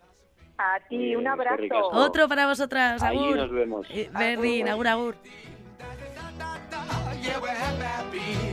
A ti, un abrazo. Otro para vosotras. Ahí Agur. nos vemos. Eh, Berlín, agur, agur. Yeah, we're happy.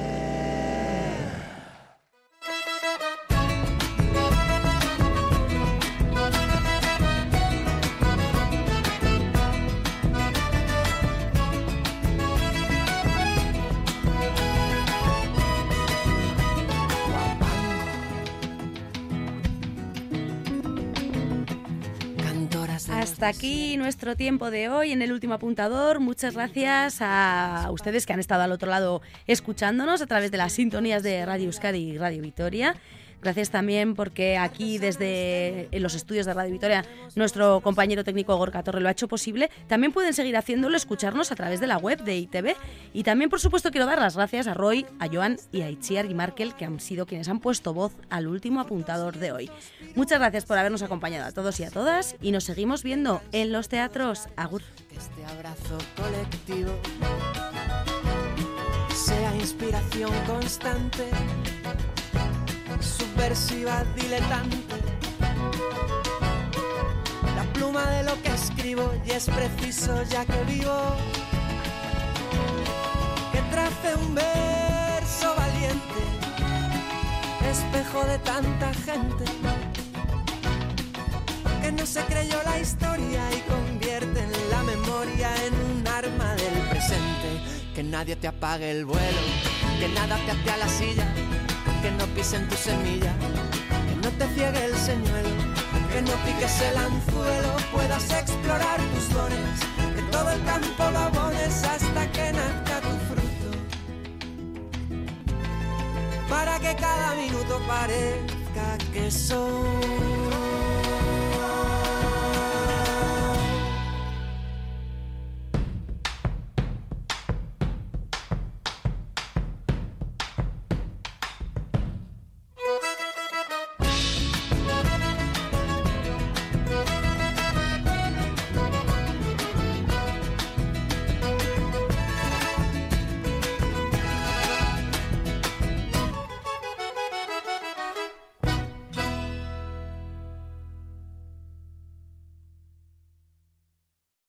Aquí nuestro tiempo de hoy en el último apuntador. Muchas gracias a ustedes que han estado al otro lado escuchándonos a través de las sintonías de Radio Euskadi y Radio Vitoria. Gracias también porque aquí desde los estudios de Radio Vitoria nuestro compañero técnico Gorka Torre lo ha hecho posible. También pueden seguir haciéndolo, escucharnos a través de la web de ITV. Y también, por supuesto, quiero dar las gracias a Roy, a Joan y a Itziar y Markel, que han sido quienes han puesto voz al último apuntador de hoy. Muchas gracias por habernos acompañado a todos y a todas y nos seguimos viendo en los teatros. Agur. este abrazo colectivo sea inspiración constante, subversiva, diletante. La pluma de lo que escribo y es preciso ya que vivo que trace un verso valiente, espejo de tanta gente que no se creyó la historia y convierte la memoria en un arma del presente. Que nadie te apague el vuelo, que nada te ate a la silla, que no pisen tu semilla, que no te ciegue el señuelo, que no piques el anzuelo, puedas explorar tus dones, que todo el campo lo hasta que nazca tu fruto. Para que cada minuto parezca que son